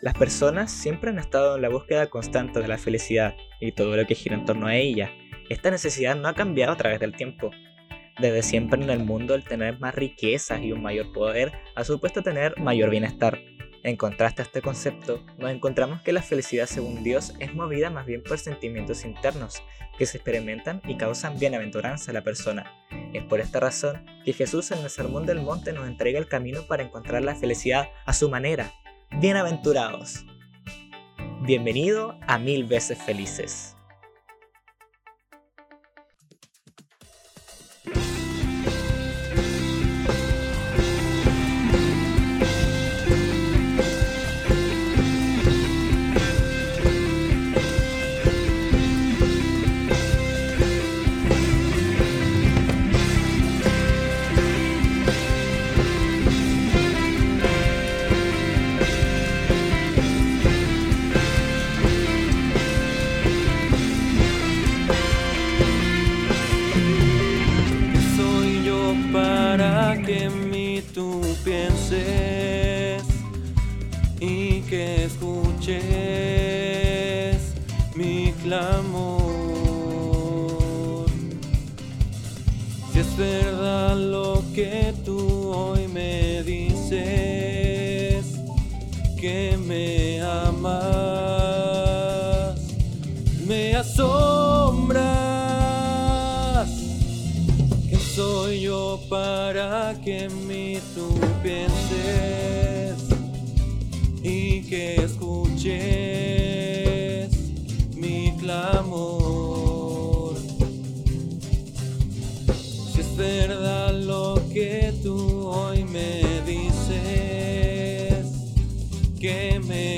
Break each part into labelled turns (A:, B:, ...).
A: Las personas siempre han estado en la búsqueda constante de la felicidad y todo lo que gira en torno a ella. Esta necesidad no ha cambiado a través del tiempo. Desde siempre en el mundo el tener más riquezas y un mayor poder ha supuesto tener mayor bienestar. En contraste a este concepto, nos encontramos que la felicidad según Dios es movida más bien por sentimientos internos que se experimentan y causan bienaventuranza a la persona. Es por esta razón que Jesús en el Sermón del Monte nos entrega el camino para encontrar la felicidad a su manera. Bienaventurados. Bienvenido a Mil veces Felices.
B: que en mí tú pienses y que escuches mi clamor. Si es verdad lo que tú hoy me dices, que me amas, me asombra soy yo para que en mí tú pienses y que escuches mi clamor? Si es verdad lo que tú hoy me dices, que me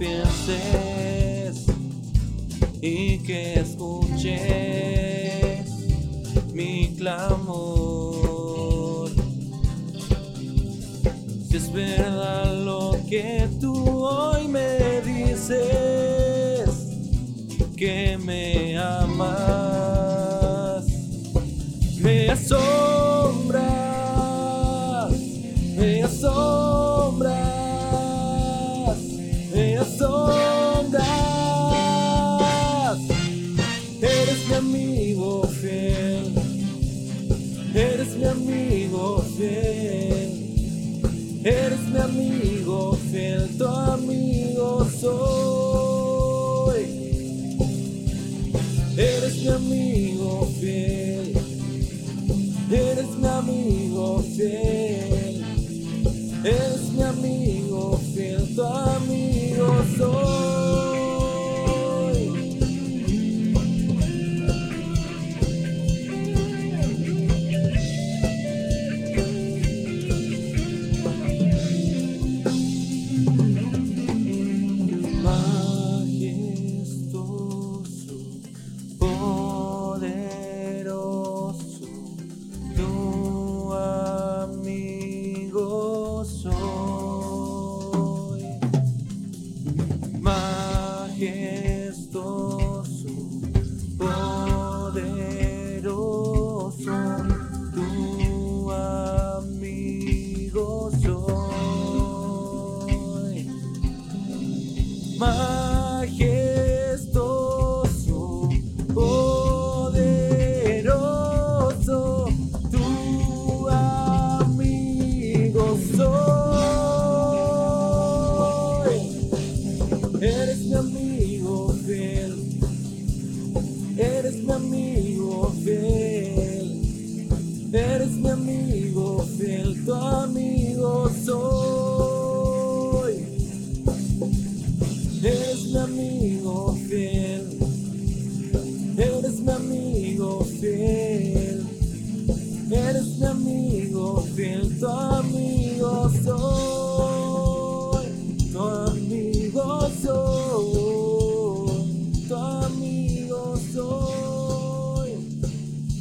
B: pienses y que escuches mi clamor. Si es verdad lo que tú hoy me dices, que me amas, me asombra. Eres mi amigo fiel, eres mi amigo fiel, eres mi amigo fiel, tu amigo soy. it all. fiel tu amigo soy, tu amigo soy, tu amigo soy,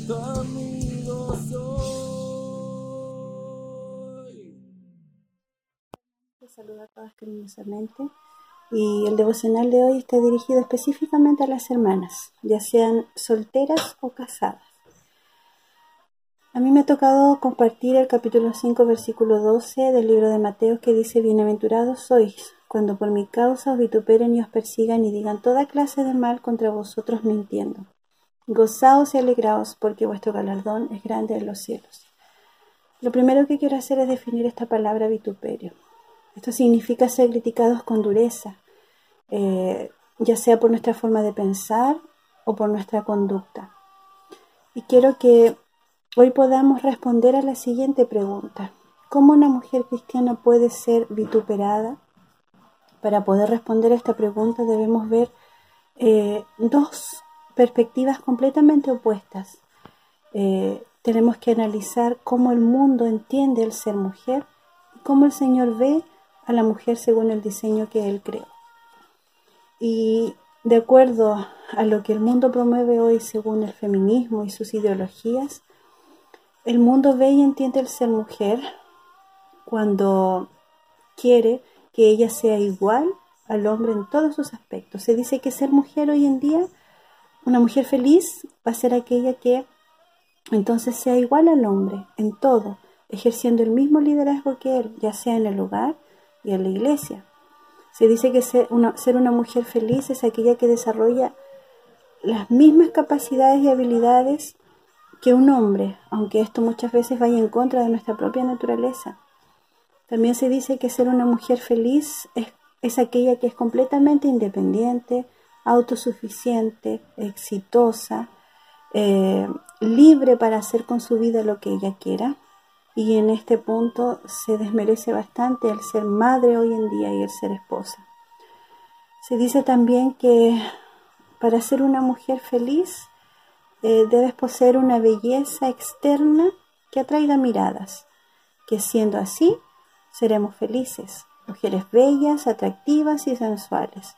B: tu amigo soy.
C: Te saludo a todas cariñosamente y el devocional de hoy está dirigido específicamente a las hermanas, ya sean solteras o casadas. A mí me ha tocado compartir el capítulo 5, versículo 12 del libro de Mateo que dice, Bienaventurados sois cuando por mi causa os vituperen y os persigan y digan toda clase de mal contra vosotros mintiendo. Gozaos y alegraos porque vuestro galardón es grande en los cielos. Lo primero que quiero hacer es definir esta palabra vituperio. Esto significa ser criticados con dureza, eh, ya sea por nuestra forma de pensar o por nuestra conducta. Y quiero que hoy podamos responder a la siguiente pregunta. ¿Cómo una mujer cristiana puede ser vituperada? Para poder responder a esta pregunta debemos ver eh, dos perspectivas completamente opuestas. Eh, tenemos que analizar cómo el mundo entiende el ser mujer y cómo el Señor ve a la mujer según el diseño que Él creó. Y de acuerdo a lo que el mundo promueve hoy según el feminismo y sus ideologías, el mundo ve y entiende el ser mujer cuando quiere que ella sea igual al hombre en todos sus aspectos. Se dice que ser mujer hoy en día, una mujer feliz, va a ser aquella que entonces sea igual al hombre en todo, ejerciendo el mismo liderazgo que él, ya sea en el hogar, y en la iglesia. Se dice que ser una, ser una mujer feliz es aquella que desarrolla las mismas capacidades y habilidades que un hombre, aunque esto muchas veces vaya en contra de nuestra propia naturaleza. También se dice que ser una mujer feliz es, aquella que es completamente independiente, autosuficiente, exitosa, eh, libre para hacer con su vida lo que ella quiera y en este punto se desmerece bastante el ser madre hoy en día y el ser esposa. Se dice también que para ser una mujer feliz eh, debes poseer una belleza externa que atraiga miradas, que siendo así seremos felices, mujeres bellas, atractivas y sensuales.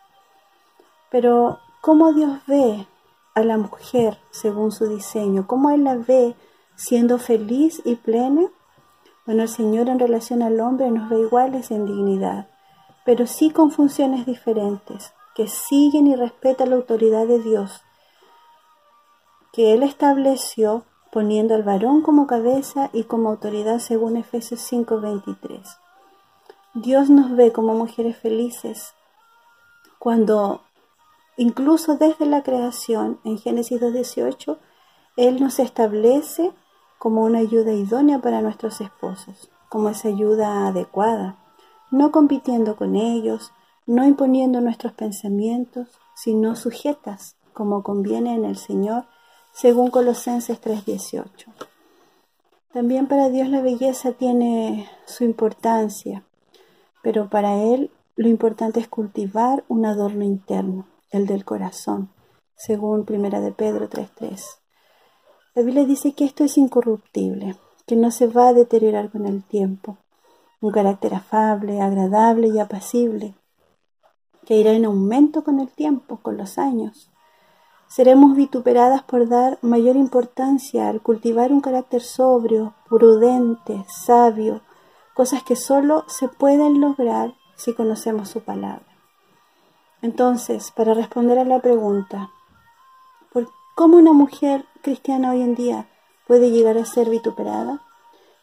C: Pero, ¿cómo Dios ve a la mujer según su diseño? ¿Cómo Él la ve siendo feliz y plena? Bueno, el Señor en relación al hombre nos ve iguales en dignidad, pero sí con funciones diferentes, que siguen y respetan la autoridad de Dios, que Él estableció poniendo al varón como cabeza y como autoridad según Efesios 5:23. Dios nos ve como mujeres felices cuando incluso desde la creación, en Génesis 2:18, Él nos establece como una ayuda idónea para nuestros esposos, como esa ayuda adecuada, no compitiendo con ellos, no imponiendo nuestros pensamientos, sino sujetas, como conviene en el Señor, según Colosenses 3:18. También para Dios la belleza tiene su importancia, pero para Él lo importante es cultivar un adorno interno, el del corazón, según Primera de Pedro 3:3. La Biblia dice que esto es incorruptible, que no se va a deteriorar con el tiempo. Un carácter afable, agradable y apacible, que irá en aumento con el tiempo, con los años. Seremos vituperadas por dar mayor importancia al cultivar un carácter sobrio, prudente, sabio, cosas que solo se pueden lograr si conocemos su palabra. Entonces, para responder a la pregunta, ¿Cómo una mujer cristiana hoy en día puede llegar a ser vituperada?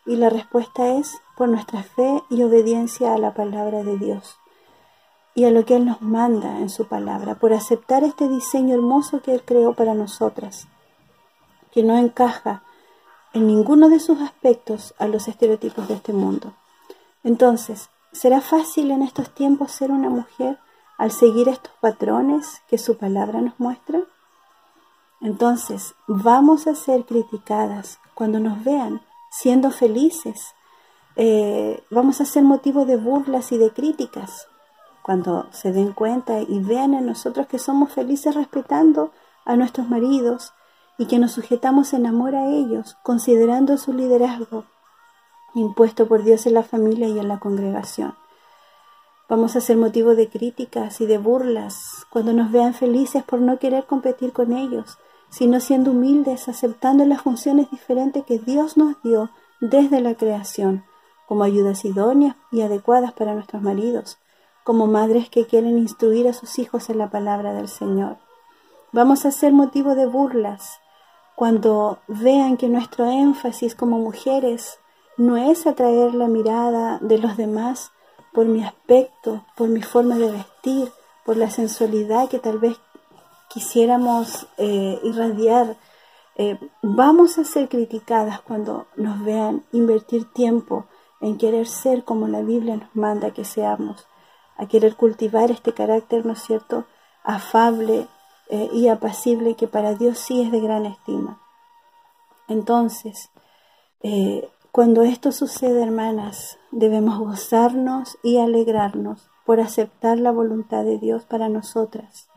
C: Y la respuesta es por nuestra fe y obediencia a la palabra de Dios y a lo que Él nos manda en su palabra, por aceptar este diseño hermoso que Él creó para nosotras, que no encaja en ninguno de sus aspectos a los estereotipos de este mundo. Entonces, ¿será fácil en estos tiempos ser una mujer al seguir estos patrones que su palabra nos muestra? Entonces, vamos a ser criticadas cuando nos vean siendo felices. Eh, vamos a ser motivo de burlas y de críticas cuando se den cuenta y vean en nosotros que somos felices respetando a nuestros maridos y que nos sujetamos en amor a ellos, considerando su liderazgo impuesto por Dios en la familia y en la congregación. Vamos a ser motivo de críticas y de burlas cuando nos vean felices por no querer competir con ellos, sino siendo humildes, aceptando las funciones diferentes que Dios nos dio desde la creación, como ayudas idóneas y adecuadas para nuestros maridos, como madres que quieren instruir a sus hijos en la palabra del Señor. Vamos a ser motivo de burlas cuando vean que nuestro énfasis como mujeres no es atraer la mirada de los demás por mi aspecto, por mi forma de vestir, por la sensualidad que tal vez quisiéramos eh, irradiar. Eh, vamos a ser criticadas cuando nos vean invertir tiempo en querer ser como la Biblia nos manda que seamos a querer cultivar este carácter, ¿no es cierto?, afable eh, y apacible que para Dios sí es de gran estima. Entonces, eh, cuando esto sucede, hermanas, debemos gozarnos y alegrarnos por aceptar la voluntad de Dios para nosotras.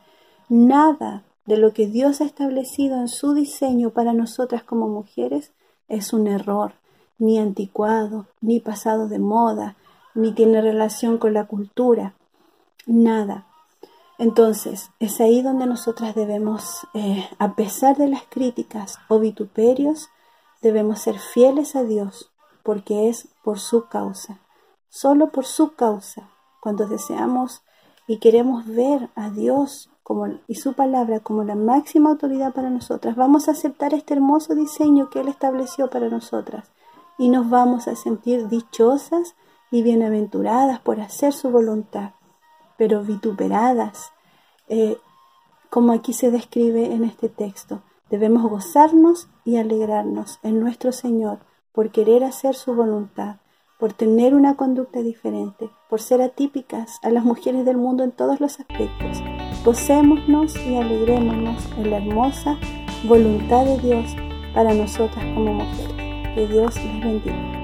C: Nada de lo que Dios ha establecido en su diseño para nosotras como mujeres es un error, ni anticuado, ni pasado de moda, ni tiene relación con la cultura, nada. Entonces, es ahí donde nosotras debemos, eh, a pesar de las críticas o vituperios, debemos ser fieles a Dios, porque es por su causa, solo por su causa, cuando deseamos y queremos ver a Dios como, y su palabra como la máxima autoridad para nosotras, vamos a aceptar este hermoso diseño que Él estableció para nosotras y nos vamos a sentir dichosas y bienaventuradas por hacer su voluntad, pero vituperadas, eh, como aquí se describe en este texto. Debemos gozarnos y alegrarnos en nuestro Señor por querer hacer su voluntad, por tener una conducta diferente, por ser atípicas a las mujeres del mundo en todos los aspectos. Gocémonos y alegrémonos en la hermosa voluntad de Dios para nosotras como mujeres. Que Dios les bendiga.